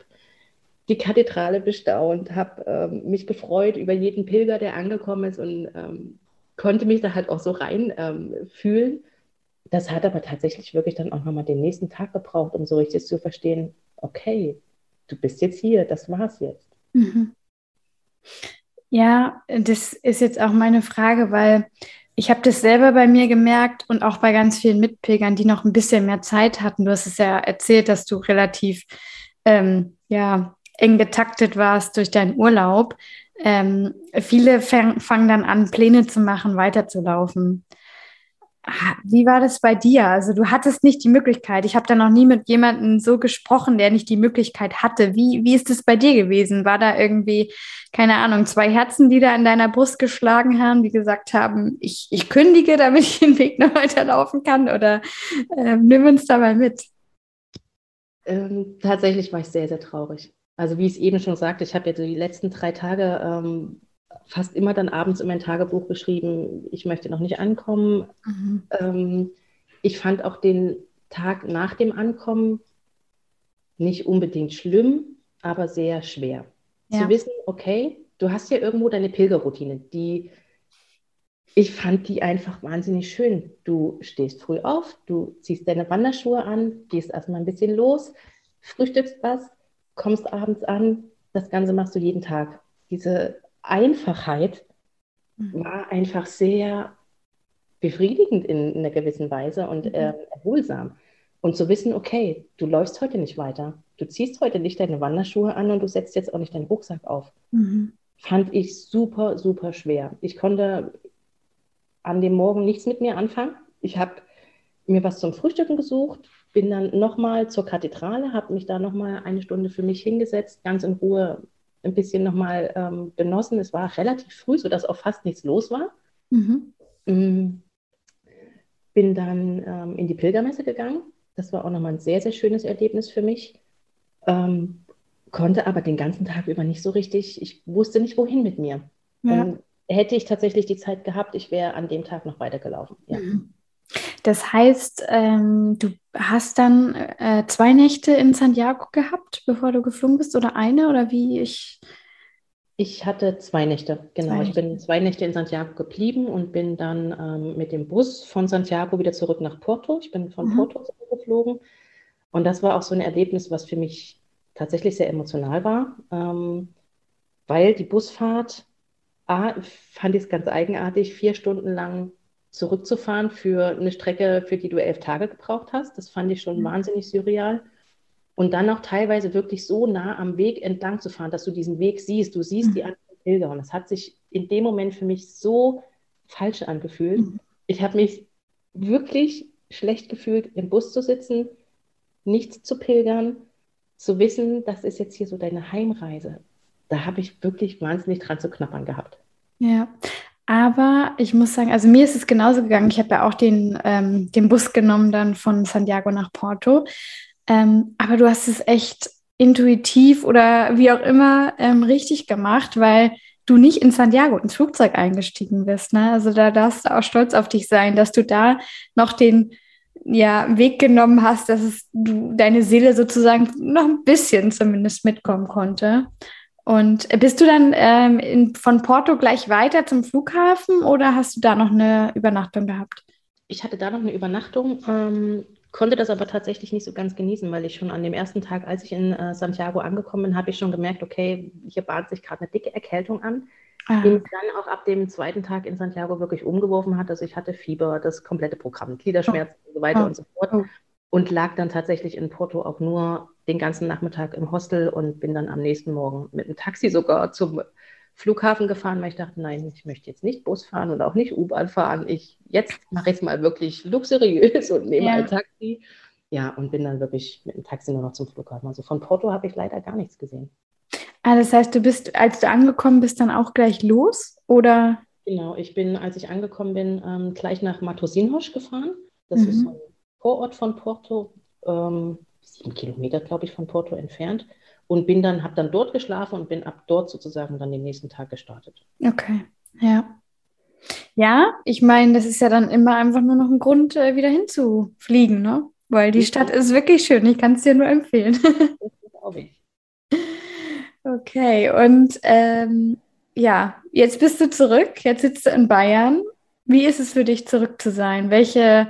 die Kathedrale bestaunt, habe ähm, mich gefreut über jeden Pilger, der angekommen ist und ähm, konnte mich da halt auch so rein ähm, fühlen. Das hat aber tatsächlich wirklich dann auch nochmal den nächsten Tag gebraucht, um so richtig zu verstehen, okay, du bist jetzt hier, das war's jetzt. Mhm. Ja, das ist jetzt auch meine Frage, weil ich habe das selber bei mir gemerkt und auch bei ganz vielen Mitpilgern, die noch ein bisschen mehr Zeit hatten. Du hast es ja erzählt, dass du relativ ähm, ja, eng getaktet warst durch deinen Urlaub. Ähm, viele fangen dann an, Pläne zu machen, weiterzulaufen. Wie war das bei dir? Also du hattest nicht die Möglichkeit. Ich habe da noch nie mit jemandem so gesprochen, der nicht die Möglichkeit hatte. Wie, wie ist es bei dir gewesen? War da irgendwie, keine Ahnung, zwei Herzen, die da in deiner Brust geschlagen haben, die gesagt haben, ich, ich kündige, damit ich den Weg noch weiterlaufen kann? Oder äh, nimm uns dabei mit. Ähm, tatsächlich war ich sehr, sehr traurig. Also wie ich es eben schon sagte, ich habe ja die letzten drei Tage ähm, fast immer dann abends in mein Tagebuch geschrieben, ich möchte noch nicht ankommen. Mhm. Ähm, ich fand auch den Tag nach dem Ankommen nicht unbedingt schlimm, aber sehr schwer. Ja. Zu wissen, okay, du hast ja irgendwo deine Pilgerroutine, die ich fand die einfach wahnsinnig schön. Du stehst früh auf, du ziehst deine Wanderschuhe an, gehst erstmal ein bisschen los, frühstückst was, kommst abends an. Das Ganze machst du jeden Tag. Diese Einfachheit mhm. war einfach sehr befriedigend in, in einer gewissen Weise und äh, erholsam. Und zu wissen, okay, du läufst heute nicht weiter, du ziehst heute nicht deine Wanderschuhe an und du setzt jetzt auch nicht deinen Rucksack auf. Mhm. Fand ich super, super schwer. Ich konnte an dem Morgen nichts mit mir anfangen. Ich habe mir was zum Frühstücken gesucht, bin dann nochmal zur Kathedrale, habe mich da nochmal eine Stunde für mich hingesetzt, ganz in Ruhe ein bisschen nochmal ähm, genossen. Es war relativ früh, sodass auch fast nichts los war. Mhm. Mm. Bin dann ähm, in die Pilgermesse gegangen. Das war auch nochmal ein sehr, sehr schönes Erlebnis für mich. Ähm, konnte aber den ganzen Tag über nicht so richtig, ich wusste nicht, wohin mit mir. Ja. hätte ich tatsächlich die Zeit gehabt, ich wäre an dem Tag noch weitergelaufen. Ja. Mhm. Das heißt, ähm, du hast dann äh, zwei Nächte in Santiago gehabt, bevor du geflogen bist, oder eine, oder wie ich. Ich hatte zwei Nächte, genau. Zwei Nächte. Ich bin zwei Nächte in Santiago geblieben und bin dann ähm, mit dem Bus von Santiago wieder zurück nach Porto. Ich bin von mhm. Porto geflogen. Und das war auch so ein Erlebnis, was für mich tatsächlich sehr emotional war, ähm, weil die Busfahrt, A, fand ich es ganz eigenartig, vier Stunden lang zurückzufahren für eine Strecke, für die du elf Tage gebraucht hast. Das fand ich schon mhm. wahnsinnig surreal. Und dann auch teilweise wirklich so nah am Weg entlang zu fahren, dass du diesen Weg siehst. Du siehst mhm. die anderen Pilger. Und das hat sich in dem Moment für mich so falsch angefühlt. Mhm. Ich habe mich wirklich schlecht gefühlt, im Bus zu sitzen, nichts zu pilgern, zu wissen, das ist jetzt hier so deine Heimreise. Da habe ich wirklich wahnsinnig dran zu knappern gehabt. Ja, aber ich muss sagen, also mir ist es genauso gegangen. Ich habe ja auch den, ähm, den Bus genommen dann von Santiago nach Porto. Ähm, aber du hast es echt intuitiv oder wie auch immer ähm, richtig gemacht, weil du nicht in Santiago ins Flugzeug eingestiegen bist. Ne? Also da darfst du auch stolz auf dich sein, dass du da noch den ja, Weg genommen hast, dass es, du, deine Seele sozusagen noch ein bisschen zumindest mitkommen konnte. Und bist du dann ähm, in, von Porto gleich weiter zum Flughafen oder hast du da noch eine Übernachtung gehabt? Ich hatte da noch eine Übernachtung, ähm, konnte das aber tatsächlich nicht so ganz genießen, weil ich schon an dem ersten Tag, als ich in äh, Santiago angekommen bin, habe ich schon gemerkt, okay, hier bahnt sich gerade eine dicke Erkältung an, ah. die mich dann auch ab dem zweiten Tag in Santiago wirklich umgeworfen hat. Also ich hatte Fieber, das komplette Programm, Gliederschmerzen oh. und so weiter oh. und so fort. Oh. Und lag dann tatsächlich in Porto auch nur den ganzen Nachmittag im Hostel und bin dann am nächsten Morgen mit dem Taxi sogar zum Flughafen gefahren, weil ich dachte, nein, ich möchte jetzt nicht Bus fahren und auch nicht U-Bahn fahren. Ich, jetzt mache ich es mal wirklich luxuriös und nehme ja. ein Taxi. Ja, und bin dann wirklich mit dem Taxi nur noch zum Flughafen. Also von Porto habe ich leider gar nichts gesehen. Ah, das heißt, du bist, als du angekommen bist, dann auch gleich los? Oder? Genau, ich bin, als ich angekommen bin, ähm, gleich nach Matosinhos gefahren. Das mhm. ist so ein Vorort von Porto. Ähm, sieben Kilometer, glaube ich, von Porto entfernt und bin dann, habe dann dort geschlafen und bin ab dort sozusagen dann den nächsten Tag gestartet. Okay, ja. Ja, ich meine, das ist ja dann immer einfach nur noch ein Grund, äh, wieder hinzufliegen, ne? Weil die Stadt ist wirklich schön. Ich kann es dir nur empfehlen. Glaube ich. Okay, und ähm, ja, jetzt bist du zurück. Jetzt sitzt du in Bayern. Wie ist es für dich, zurück zu sein? Welche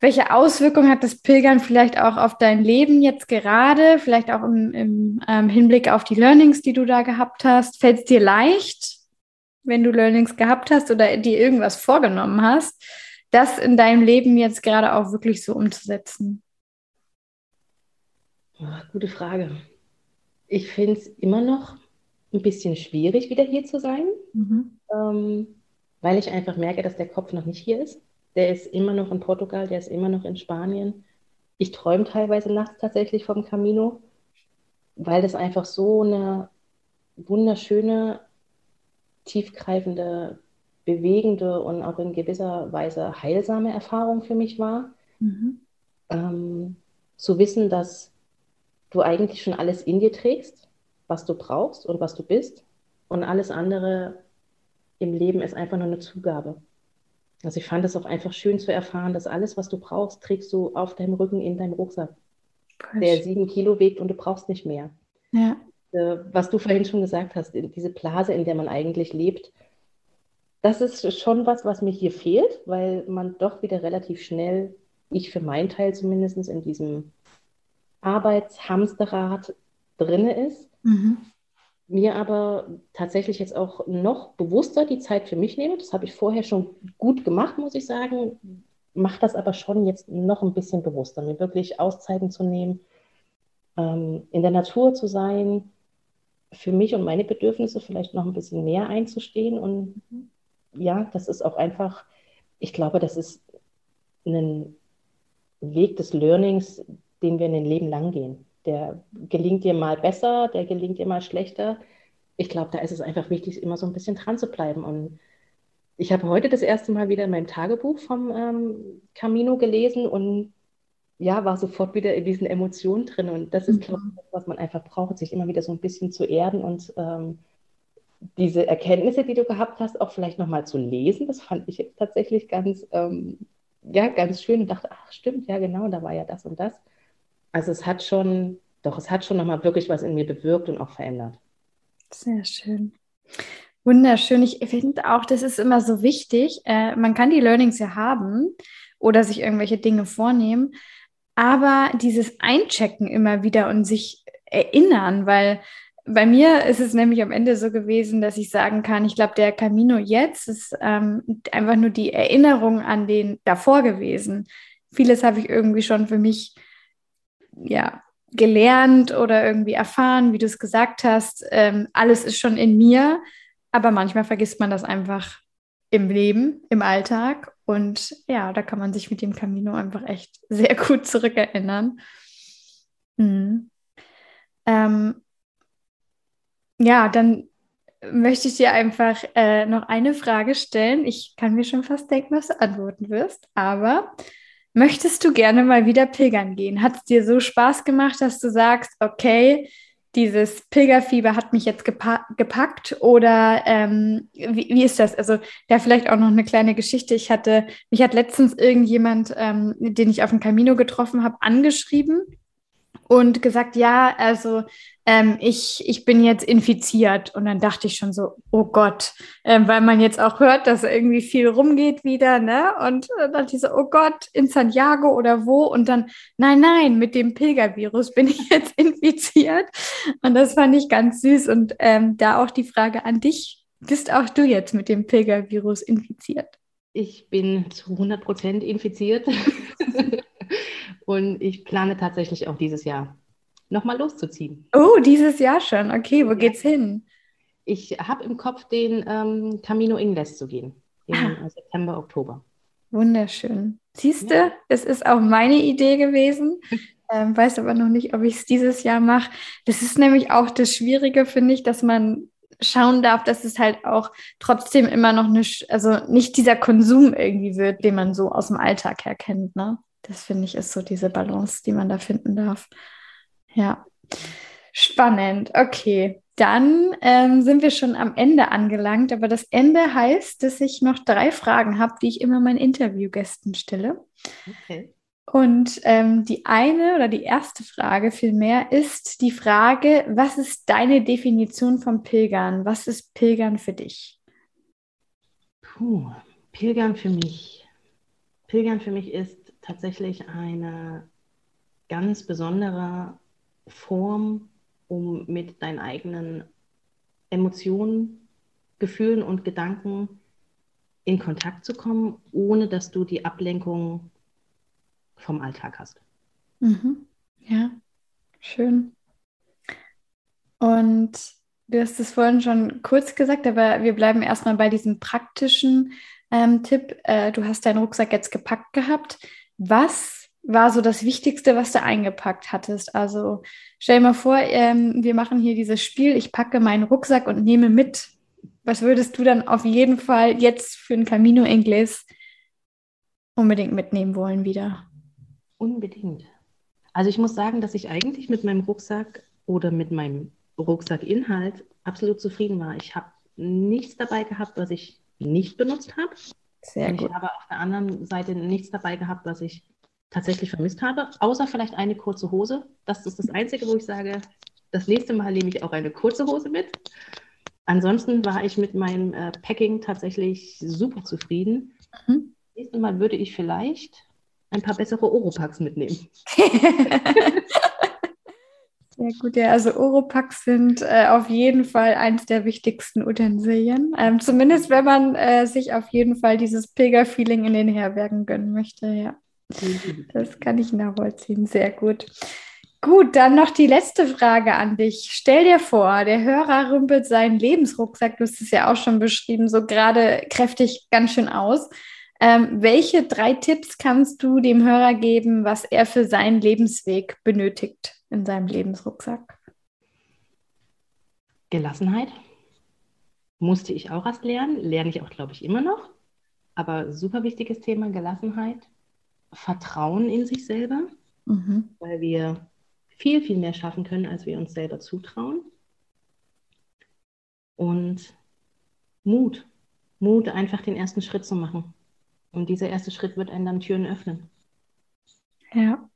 welche Auswirkungen hat das Pilgern vielleicht auch auf dein Leben jetzt gerade, vielleicht auch im, im ähm, Hinblick auf die Learnings, die du da gehabt hast? Fällt es dir leicht, wenn du Learnings gehabt hast oder dir irgendwas vorgenommen hast, das in deinem Leben jetzt gerade auch wirklich so umzusetzen? Gute Frage. Ich finde es immer noch ein bisschen schwierig, wieder hier zu sein, mhm. ähm, weil ich einfach merke, dass der Kopf noch nicht hier ist. Der ist immer noch in Portugal, der ist immer noch in Spanien. Ich träume teilweise nachts tatsächlich vom Camino, weil das einfach so eine wunderschöne, tiefgreifende, bewegende und auch in gewisser Weise heilsame Erfahrung für mich war. Mhm. Ähm, zu wissen, dass du eigentlich schon alles in dir trägst, was du brauchst und was du bist. Und alles andere im Leben ist einfach nur eine Zugabe. Also ich fand es auch einfach schön zu erfahren, dass alles, was du brauchst, trägst du auf deinem Rücken in deinem Rucksack, Gosh. der sieben Kilo wiegt und du brauchst nicht mehr. Ja. Äh, was du vorhin schon gesagt hast, diese Blase, in der man eigentlich lebt, das ist schon was, was mir hier fehlt, weil man doch wieder relativ schnell, ich für meinen Teil zumindest, in diesem Arbeitshamsterrad drinne ist. Mhm mir aber tatsächlich jetzt auch noch bewusster die Zeit für mich nehme. Das habe ich vorher schon gut gemacht, muss ich sagen. Mache das aber schon jetzt noch ein bisschen bewusster, mir wirklich Auszeiten zu nehmen, ähm, in der Natur zu sein, für mich und meine Bedürfnisse vielleicht noch ein bisschen mehr einzustehen. Und ja, das ist auch einfach, ich glaube, das ist ein Weg des Learnings, den wir in den Leben lang gehen der gelingt dir mal besser, der gelingt dir mal schlechter. Ich glaube, da ist es einfach wichtig, immer so ein bisschen dran zu bleiben. Und ich habe heute das erste Mal wieder in meinem Tagebuch vom ähm, Camino gelesen und ja, war sofort wieder in diesen Emotionen drin. Und das ist, glaube ich, was man einfach braucht, sich immer wieder so ein bisschen zu erden und ähm, diese Erkenntnisse, die du gehabt hast, auch vielleicht nochmal zu lesen. Das fand ich jetzt tatsächlich ganz, ähm, ja, ganz schön und dachte, ach stimmt, ja genau, da war ja das und das. Also es hat schon, doch, es hat schon nochmal wirklich was in mir bewirkt und auch verändert. Sehr schön. Wunderschön. Ich finde auch, das ist immer so wichtig. Äh, man kann die Learnings ja haben oder sich irgendwelche Dinge vornehmen, aber dieses Einchecken immer wieder und sich erinnern, weil bei mir ist es nämlich am Ende so gewesen, dass ich sagen kann, ich glaube, der Camino jetzt ist ähm, einfach nur die Erinnerung an den davor gewesen. Vieles habe ich irgendwie schon für mich ja gelernt oder irgendwie erfahren, wie du es gesagt hast. Ähm, alles ist schon in mir, aber manchmal vergisst man das einfach im Leben, im Alltag. Und ja, da kann man sich mit dem Camino einfach echt sehr gut zurückerinnern. Mhm. Ähm, ja, dann möchte ich dir einfach äh, noch eine Frage stellen. Ich kann mir schon fast denken, was du antworten wirst, aber möchtest du gerne mal wieder pilgern gehen? Hat es dir so Spaß gemacht, dass du sagst, okay, dieses Pilgerfieber hat mich jetzt gepa gepackt oder ähm, wie, wie, ist das? Also da vielleicht auch noch eine kleine Geschichte. Ich hatte, mich hat letztens irgendjemand, ähm, den ich auf dem Camino getroffen habe, angeschrieben und gesagt, ja, also ähm, ich, ich bin jetzt infiziert. Und dann dachte ich schon so, oh Gott, ähm, weil man jetzt auch hört, dass irgendwie viel rumgeht wieder, ne? Und dann dachte ich so, oh Gott, in Santiago oder wo? Und dann, nein, nein, mit dem Pilgervirus bin ich jetzt infiziert. Und das fand ich ganz süß. Und ähm, da auch die Frage an dich, bist auch du jetzt mit dem Pilgervirus infiziert? Ich bin zu 100 Prozent infiziert. Und ich plane tatsächlich auch dieses Jahr nochmal loszuziehen. Oh, dieses Jahr schon. Okay, wo ja. geht's hin? Ich habe im Kopf, den ähm, Camino Ingles zu gehen. Im ah. September, Oktober. Wunderschön. Siehst du, ja. es ist auch meine Idee gewesen. Ähm, weiß aber noch nicht, ob ich es dieses Jahr mache. Das ist nämlich auch das Schwierige, finde ich, dass man schauen darf, dass es halt auch trotzdem immer noch eine, also nicht dieser Konsum irgendwie wird, den man so aus dem Alltag her kennt. Ne? Das finde ich ist so diese Balance, die man da finden darf. Ja, spannend. Okay, dann ähm, sind wir schon am Ende angelangt, aber das Ende heißt, dass ich noch drei Fragen habe, die ich immer meinen Interviewgästen stelle. Okay. Und ähm, die eine oder die erste Frage vielmehr ist die Frage, was ist deine Definition von Pilgern? Was ist Pilgern für dich? Puh, Pilgern für mich. Pilgern für mich ist tatsächlich eine ganz besondere Form, um mit deinen eigenen Emotionen, Gefühlen und Gedanken in Kontakt zu kommen, ohne dass du die Ablenkung vom Alltag hast. Mhm. Ja, schön. Und du hast es vorhin schon kurz gesagt, aber wir bleiben erstmal bei diesem praktischen ähm, Tipp. Äh, du hast deinen Rucksack jetzt gepackt gehabt. Was war so das Wichtigste, was du eingepackt hattest? Also stell dir mal vor, ähm, wir machen hier dieses Spiel, ich packe meinen Rucksack und nehme mit. Was würdest du dann auf jeden Fall jetzt für ein Camino Inglés unbedingt mitnehmen wollen wieder? Unbedingt. Also ich muss sagen, dass ich eigentlich mit meinem Rucksack oder mit meinem Rucksackinhalt absolut zufrieden war. Ich habe nichts dabei gehabt, was ich nicht benutzt habe. Sehr und gut. Ich habe auf der anderen Seite nichts dabei gehabt, was ich tatsächlich vermisst habe, außer vielleicht eine kurze Hose. Das ist das Einzige, wo ich sage, das nächste Mal nehme ich auch eine kurze Hose mit. Ansonsten war ich mit meinem äh, Packing tatsächlich super zufrieden. Mhm. Nächstes Mal würde ich vielleicht ein paar bessere Oropax mitnehmen. Sehr gut, ja. Also Oropax sind äh, auf jeden Fall eins der wichtigsten Utensilien. Ähm, zumindest wenn man äh, sich auf jeden Fall dieses Pilger-Feeling in den Herbergen gönnen möchte, ja. Das kann ich nachvollziehen. Sehr gut. Gut, dann noch die letzte Frage an dich. Stell dir vor, der Hörer rümpelt seinen Lebensrucksack, du hast es ja auch schon beschrieben, so gerade kräftig ganz schön aus. Ähm, welche drei Tipps kannst du dem Hörer geben, was er für seinen Lebensweg benötigt? In seinem Lebensrucksack? Gelassenheit musste ich auch erst lernen, lerne ich auch, glaube ich, immer noch. Aber super wichtiges Thema, Gelassenheit. Vertrauen in sich selber, mhm. weil wir viel, viel mehr schaffen können, als wir uns selber zutrauen. Und Mut. Mut, einfach den ersten Schritt zu machen. Und dieser erste Schritt wird einen dann Türen öffnen. Ja.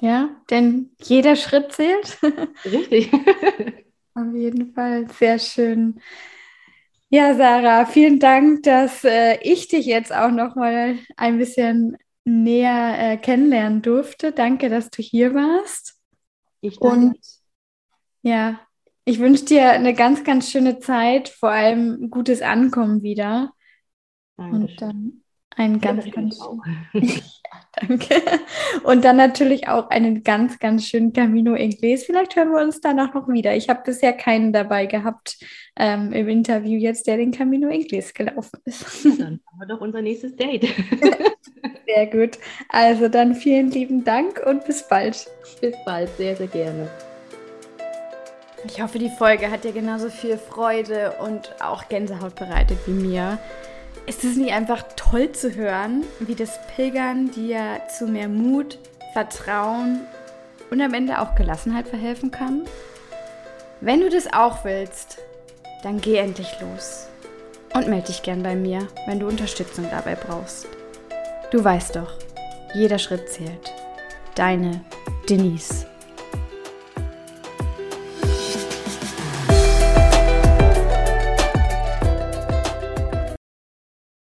Ja, denn jeder Schritt zählt. Richtig. Auf jeden Fall. Sehr schön. Ja, Sarah, vielen Dank, dass äh, ich dich jetzt auch noch mal ein bisschen näher äh, kennenlernen durfte. Danke, dass du hier warst. Ich danke. Und ja, ich wünsche dir eine ganz, ganz schöne Zeit, vor allem gutes Ankommen wieder. Dankeschön. Und dann ein ganz, ja, ganz schön. Danke. Und dann natürlich auch einen ganz, ganz schönen Camino Inglés. Vielleicht hören wir uns danach noch wieder. Ich habe bisher keinen dabei gehabt ähm, im Interview jetzt, der den Camino Inglés gelaufen ist. Ja, dann haben wir doch unser nächstes Date. sehr gut. Also dann vielen lieben Dank und bis bald. Bis bald, sehr, sehr gerne. Ich hoffe, die Folge hat dir genauso viel Freude und auch Gänsehaut bereitet wie mir. Ist es nicht einfach toll zu hören, wie das Pilgern dir zu mehr Mut, Vertrauen und am Ende auch Gelassenheit verhelfen kann? Wenn du das auch willst, dann geh endlich los und melde dich gern bei mir, wenn du Unterstützung dabei brauchst. Du weißt doch, jeder Schritt zählt. Deine Denise.